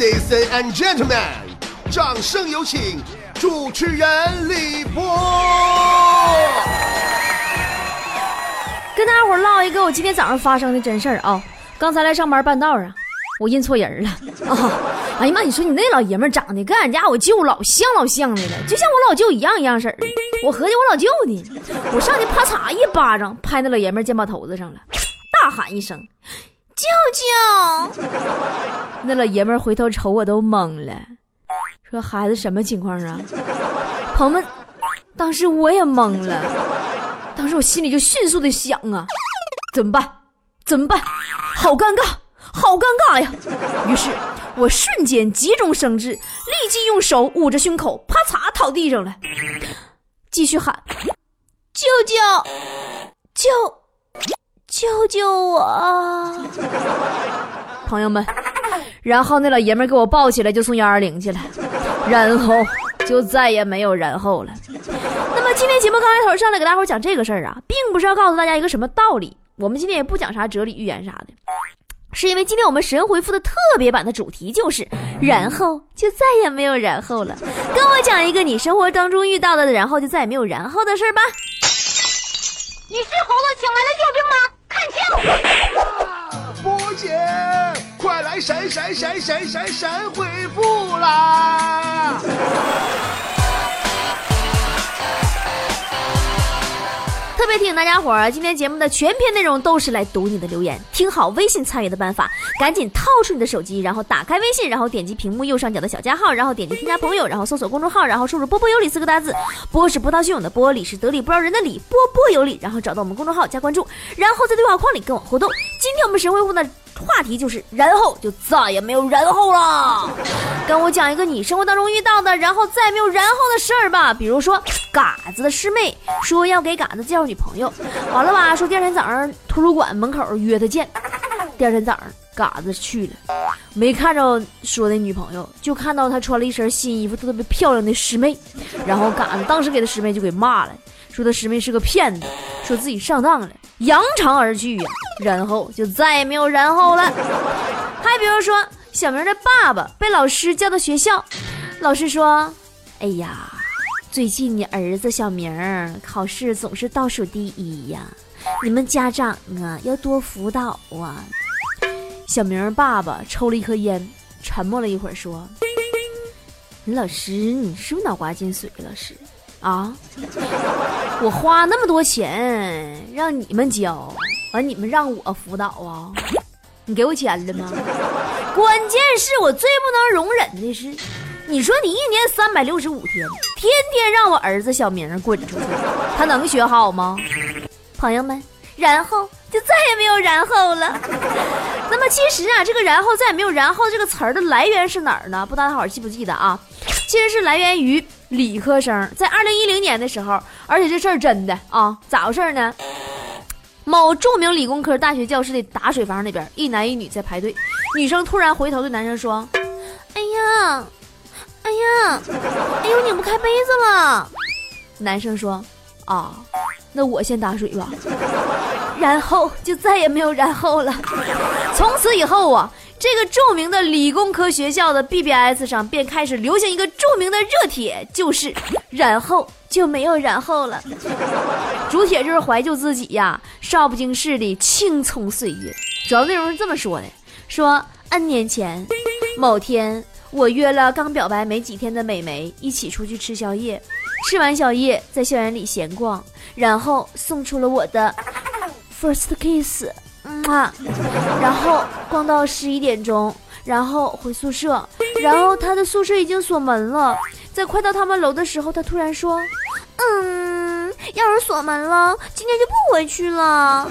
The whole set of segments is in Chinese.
Ladies and gentlemen，掌声有请主持人李波。跟大家伙唠一个我今天早上发生的真事儿啊！刚才来上班半道上，我认错人了啊！哎呀妈，你说你那老爷们长得跟俺家我舅老像老像的了，就像我老舅一样一样式儿。我合计我老舅呢，我上去啪嚓一巴掌拍那老爷们肩膀头子上了，大喊一声：“舅舅！”那老爷们回头瞅我都懵了，说：“孩子什么情况啊？”朋友们，当时我也懵了。当时我心里就迅速的想啊，怎么办？怎么办？好尴尬，好尴尬呀！于是，我瞬间急中生智，立即用手捂着胸口，啪嚓躺地上了，继续喊：“舅舅，舅，救救我！” 朋友们，然后那老爷们给我抱起来就送幺二零去了，然后就再也没有然后了。那么今天节目刚开头上来给大伙讲这个事儿啊，并不是要告诉大家一个什么道理，我们今天也不讲啥哲理寓言啥的，是因为今天我们神回复的特别版的主题就是然后就再也没有然后了。跟我讲一个你生活当中遇到的然后就再也没有然后的事儿吧。你是猴子请来的救兵吗？救！波姐，快来闪闪闪闪闪闪鬼复啦！特别提醒大家伙儿，今天节目的全篇内容都是来读你的留言。听好微信参与的办法，赶紧掏出你的手机，然后打开微信，然后点击屏幕右上角的小加号，然后点击添加朋友，然后搜索公众号，然后输入“波波有理”四个大字。波是波涛汹涌的波，理是得理不饶人的理，波波有理。然后找到我们公众号加关注，然后在对话框里跟我互动。今天我们神回复呢话题就是，然后就再也没有然后了。跟我讲一个你生活当中遇到的，然后再也没有然后的事儿吧。比如说，嘎子的师妹说要给嘎子介绍女朋友，完了吧，说第二天早上图书馆门口约他见。第二天早上，嘎子去了，没看着说的女朋友，就看到他穿了一身新衣服，特别漂亮的师妹。然后嘎子当时给他师妹就给骂了，说他师妹是个骗子，说自己上当了，扬长而去呀。然后就再也没有然后了。还比如说，小明的爸爸被老师叫到学校，老师说：“哎呀，最近你儿子小明考试总是倒数第一呀，你们家长啊要多辅导啊。”小明爸爸抽了一颗烟，沉默了一会儿，说：“老师，你是不是脑瓜进水了？是啊，我花那么多钱让你们教，完你们让我辅导啊？你给我钱了吗？关键是我最不能容忍的是，你说你一年三百六十五天，天天让我儿子小明滚出去，他能学好吗？朋友们，然后就再也没有然后了。那么其实啊，这个“然后再也没有然后”这个词儿的来源是哪儿呢？不知道大伙儿记不记得啊？其实是来源于理科生在二零一零年的时候，而且这事儿真的啊，咋回事呢？某著名理工科大学教室的打水房那边，一男一女在排队，女生突然回头对男生说：“哎呀，哎呀，哎呦，拧不开杯子了。”男生说：“啊，那我先打水吧。”然后就再也没有然后了。从此以后啊，这个著名的理工科学校的 BBS 上便开始流行一个著名的热帖，就是“然后就没有然后了”。主帖就是怀旧自己呀，少不经事的青葱岁月。主要内容是这么说的：说 N 年前某天，我约了刚表白没几天的美眉一起出去吃宵夜，吃完宵夜在校园里闲逛，然后送出了我的。First kiss，啊，然后逛到十一点钟，然后回宿舍，然后他的宿舍已经锁门了，在快到他们楼的时候，他突然说：“嗯，要是锁门了，今天就不回去了。”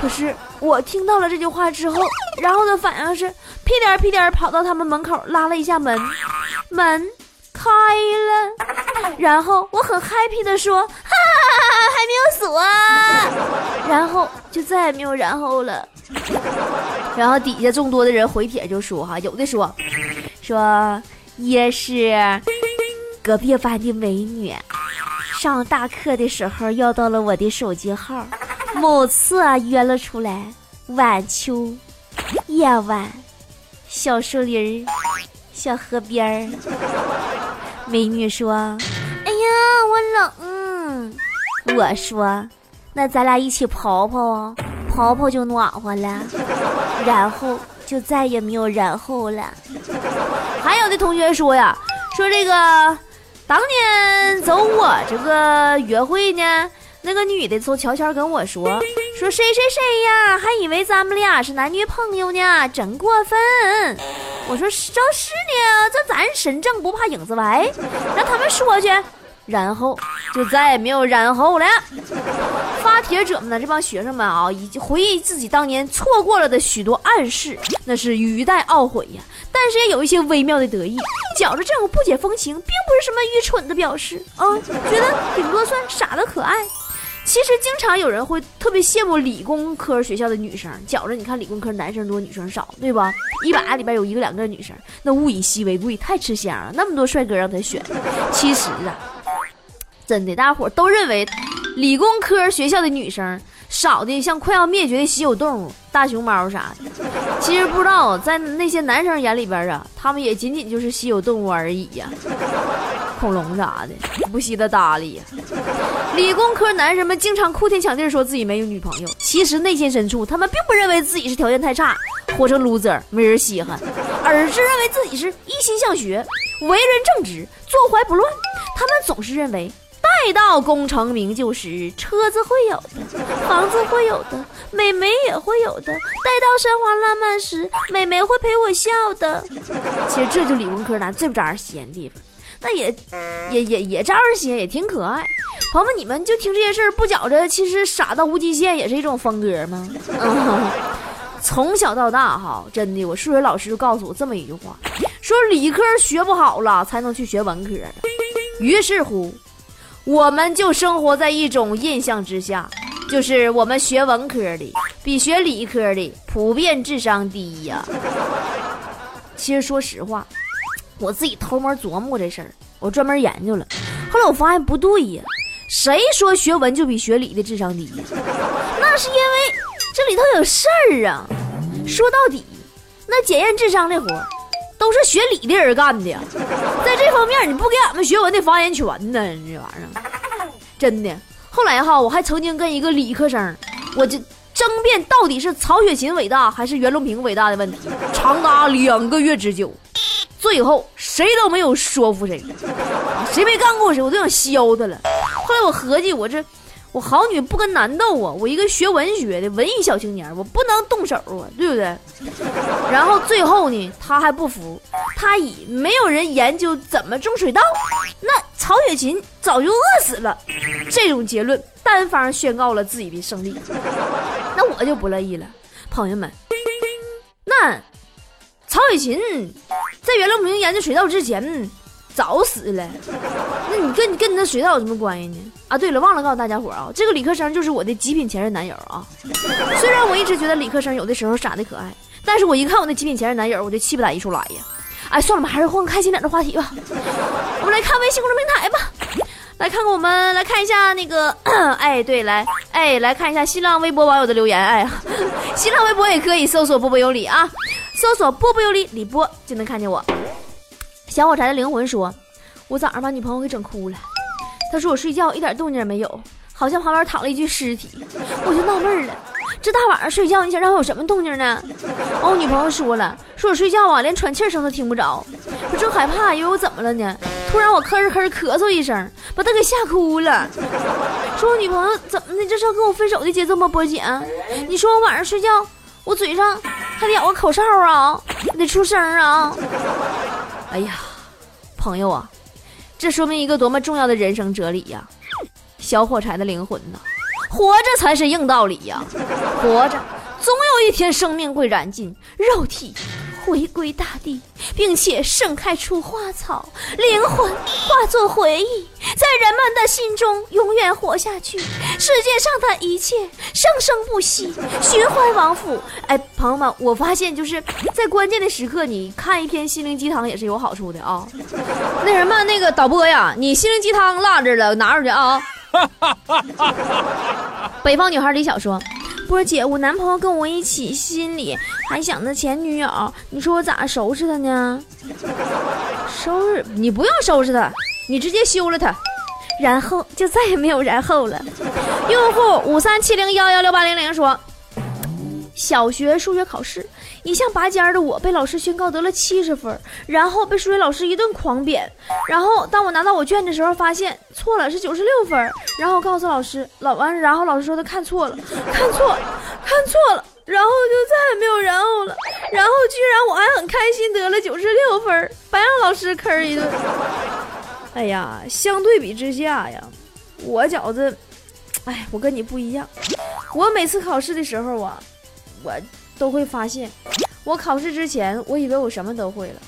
可是我听到了这句话之后，然后的反应是屁颠屁颠跑到他们门口拉了一下门，门开了，然后我很 happy 的说。没有锁，然后就再也没有然后了。然后底下众多的人回帖就说哈，有的说说也是隔壁班的美女，上大课的时候要到了我的手机号，某次啊约了出来，晚秋夜晚，小树林小河边儿。美女说：“哎呀，我冷。”我说：“那咱俩一起跑跑啊，跑跑就暖和了。”然后就再也没有然后了。还有的同学说呀，说这个当年走我这个约会呢。那个女的就悄悄跟我说：“说谁谁谁呀，还以为咱们俩是男女朋友呢，真过分。”我说：“这是呢，这咱身正不怕影子歪，让他们说去。”然后就再也没有然后了。发帖者们呢，这帮学生们啊，已经回忆自己当年错过了的许多暗示，那是语带懊悔呀，但是也有一些微妙的得意，觉着这种不解风情，并不是什么愚蠢的表示啊，觉得顶多算傻的可爱。其实经常有人会特别羡慕理工科学校的女生，觉着你看理工科男生多女生少，对吧？一百里边有一个两个女生，那物以稀为贵，太吃香了。那么多帅哥让他选，其实啊，真的大伙都认为理工科学校的女生少的像快要灭绝的稀有动物大熊猫啥的。其实不知道在那些男生眼里边啊，他们也仅仅就是稀有动物而已呀。恐龙啥的不稀得搭理呀！理工科男生们经常哭天抢地说自己没有女朋友，其实内心深处他们并不认为自己是条件太差，活成 loser 没人稀罕，而是认为自己是一心向学，为人正直，坐怀不乱。他们总是认为，待到功成名就时，车子会有的，房子会有的，美眉也会有的。待到山花烂漫时，美眉会陪我笑的。其实这就理工科男最不招人稀罕的地方。那也，也也也招人稀罕，也挺可爱。朋友们，你们就听这些事儿不觉着，其实傻到无极限也是一种风格吗？从小到大哈，真的，我数学老师就告诉我这么一句话，说理科学不好了，才能去学文科。于是乎，我们就生活在一种印象之下，就是我们学文科的比学理科的普遍智商低呀。其实说实话。我自己偷摸琢磨这事儿，我专门研究了，后来我发现不对呀，谁说学文就比学理的智商低？那是因为这里头有事儿啊！说到底，那检验智商的活都是学理的人干的，方面你不给俺们学文的发言权呢？这玩意儿真的。后来哈，我还曾经跟一个理科生，我就争辩到底是曹雪芹伟大还是袁隆平伟大的问题，长达两个月之久。最后谁都没有说服谁，谁没干过谁，我都想削他了。后来我合计，我这我好女不跟男斗啊，我一个学文学的文艺小青年，我不能动手啊，对不对？然后最后呢，他还不服，他以没有人研究怎么种水稻，那曹雪芹早就饿死了，这种结论单方宣告了自己的胜利。那我就不乐意了，朋友们，那。曹雪芹在袁隆平研究水稻之前早死了，那你跟你跟你那水稻有什么关系呢？啊，对了，忘了告诉大家伙啊，这个理科生就是我的极品前任男友啊。虽然我一直觉得理科生有的时候傻的可爱，但是我一看我那极品前任男友，我就气不打一处来呀。哎，算了吧，还是换个开心点的话题吧。我们来看微信公众平台吧，来看看我们来看一下那个，哎，对，来，哎，来看一下新浪微博网友的留言。哎，新浪微博也可以搜索波波有理啊。搜索波波有理李波就能看见我。小火柴的灵魂说：“我早上把女朋友给整哭了。他说我睡觉一点动静也没有，好像旁边躺了一具尸体。我就纳闷了，这大晚上睡觉，你想让我有什么动静呢？”我女朋友说了：“说我睡觉啊，连喘气声都听不着。我正害怕，以为我怎么了呢？突然我咳咳咳咳嗽一声，把他给吓哭了。说我女朋友怎么的？这是要跟我分手的节奏吗？波姐，你说我晚上睡觉，我嘴上……”还得咬个口哨啊，得出声啊！哎呀，朋友啊，这说明一个多么重要的人生哲理呀！小火柴的灵魂呐，活着才是硬道理呀！活着，总有一天生命会燃尽，肉体。回归大地，并且盛开出花草，灵魂化作回忆，在人们的心中永远活下去。世界上的一切生生不息，循环往复。哎，朋友们，我发现就是在关键的时刻，你看一篇心灵鸡汤也是有好处的啊。那什么，那个导播呀，你心灵鸡汤落这了，拿出去啊。北方女孩李晓说。波姐，我男朋友跟我一起，心里还想着前女友，你说我咋收拾他呢？收拾你不用收拾他，你直接休了他，然后就再也没有然后了。用户五三七零幺幺六八零零说，小学数学考试。一向拔尖的我被老师宣告得了七十分，然后被数学老师一顿狂扁。然后当我拿到我卷的时候，发现错了，是九十六分。然后告诉老师，老完，然后老师说他看错了，看错了，看错了。然后就再也没有然后了。然后居然我还很开心得了九十六分，白让老师坑一顿。哎呀，相对比之下呀，我饺子，哎，我跟你不一样。我每次考试的时候啊，我。都会发现，我考试之前，我以为我什么都会了，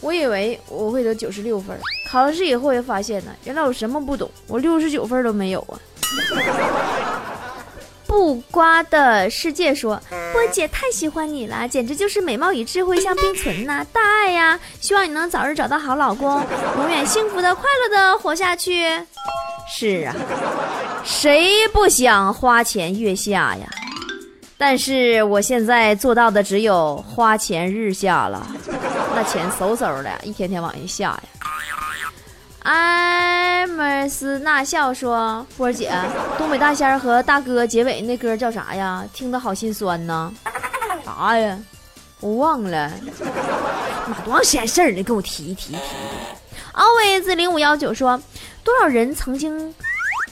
我以为我会得九十六分。考了试以后，也发现呢，原来我什么不懂，我六十九分都没有啊。不瓜的世界说，波姐太喜欢你了，简直就是美貌与智慧相并存呐，大爱呀！希望你能早日找到好老公，永远幸福的、快乐的活下去。是啊，谁不想花前月下呀？但是我现在做到的只有花前日下了，那钱嗖嗖的，一天天往下下呀。艾默斯纳笑说：“波儿姐，东北大仙和大哥结尾那歌叫啥呀？听得好心酸呢。啥呀？我忘了。妈，多长时间事儿呢？给我提一提提。”奥维兹零五幺九说：“多少人曾经，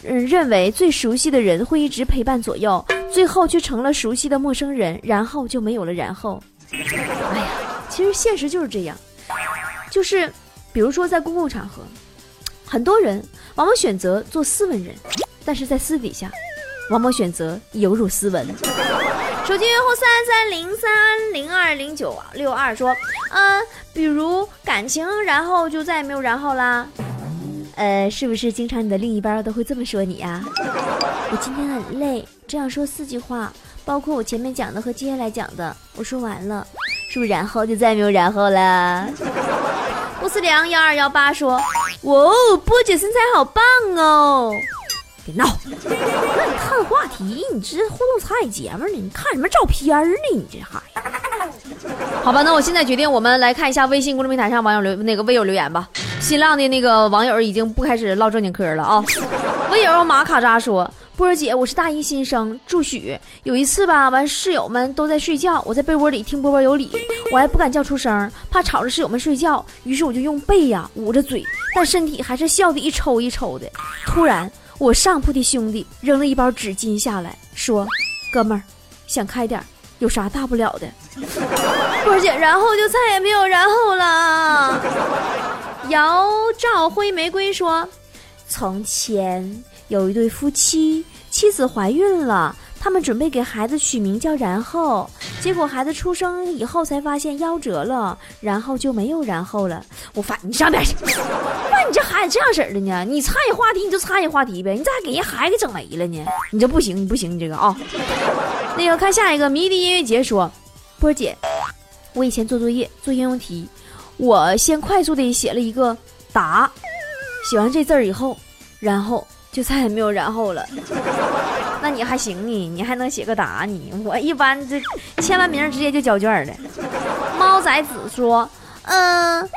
嗯，认为最熟悉的人会一直陪伴左右。”最后却成了熟悉的陌生人，然后就没有了然后。哎呀，其实现实就是这样，就是比如说在公共场合，很多人往往选择做斯文人，但是在私底下，往往选择犹如斯文。手机用户三三零三零二零九六二说，嗯，比如感情，然后就再也没有然后啦。呃，是不是经常你的另一半都会这么说你呀？我今天很累，这样说四句话，包括我前面讲的和接下来讲的，我说完了，是不是然后就再没有然后了？吴思良幺二幺八说，哇哦，波姐身材好棒哦！别闹，让你看话题，你这互动参与节目呢？你看什么照片呢？你这孩子。好吧，那我现在决定，我们来看一下微信公众平台上网友留那个微友留言吧。新浪的那个网友已经不开始唠正经嗑了啊！微友马卡扎说：“波儿姐，我是大一新生，祝许。有一次吧，完室友们都在睡觉，我在被窝里听波波有理，我还不敢叫出声，怕吵着室友们睡觉，于是我就用背呀捂着嘴，但身体还是笑得一抽一抽的。突然，我上铺的兄弟扔了一包纸巾下来，说：哥们儿，想开点，有啥大不了的？波儿姐，然后就再也没有然后了。”姚兆辉玫瑰说：“从前有一对夫妻，妻子怀孕了，他们准备给孩子取名叫然后，结果孩子出生以后才发现夭折了，然后就没有然后了。我发你上边去！那，你这孩子这样式儿的呢？你参与话题你就参与话题呗，你咋给人孩子给整没了呢？你这不行，你不行，你这个啊。那个看下一个迷笛音乐节说，波姐，我以前做作业做应用题。”我先快速的写了一个“答”，写完这字儿以后，然后就再也没有然后了。那你还行呢，你还能写个“答”你？我一般这签完名直接就交卷了。猫崽子说：“嗯。”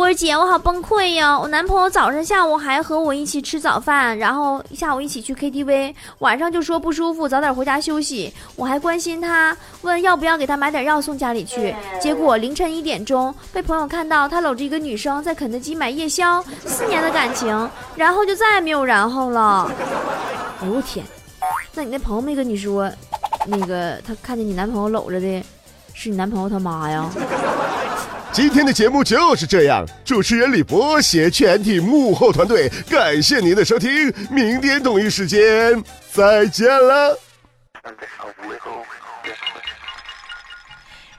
波儿姐，我好崩溃呀！我男朋友早上、下午还和我一起吃早饭，然后下午一起去 KTV，晚上就说不舒服，早点回家休息。我还关心他，问要不要给他买点药送家里去。结果凌晨一点钟，被朋友看到他搂着一个女生在肯德基买夜宵。四年的感情，然后就再也没有然后了。哎呦我天！那你那朋友没跟你说，那个他看见你男朋友搂着的，是你男朋友他妈呀？今天的节目就是这样，主持人李博携全体幕后团队，感谢您的收听，明天同一时间再见了。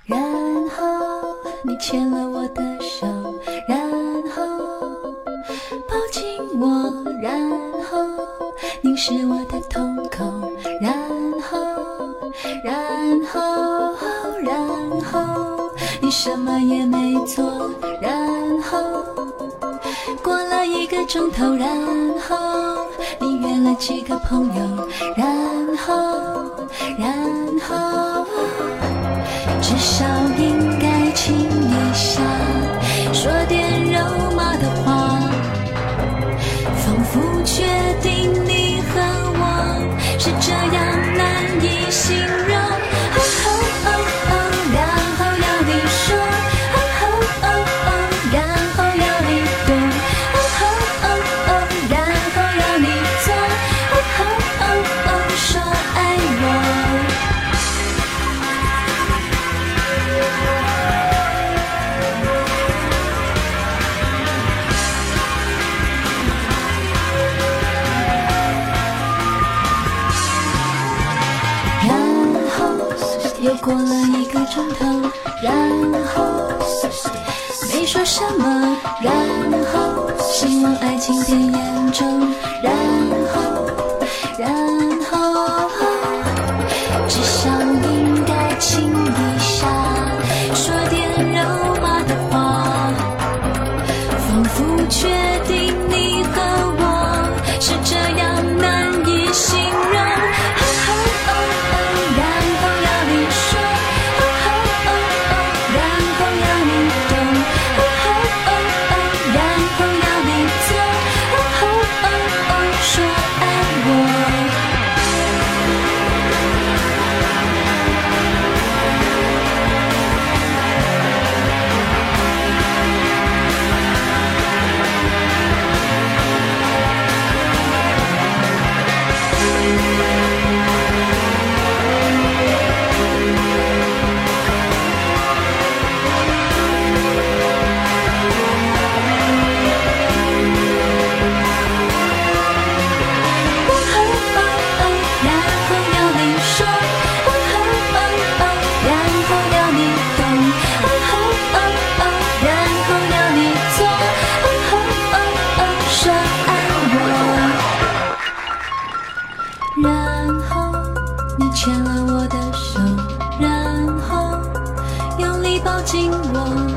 然后你牵了我的手，然后抱紧我，然后凝视我的瞳孔，然后，然后，什么也没做然后过了一个钟头然后你约了几个朋友然后然后至少枕头，然后没说什么，然后希望爱情变。紧握。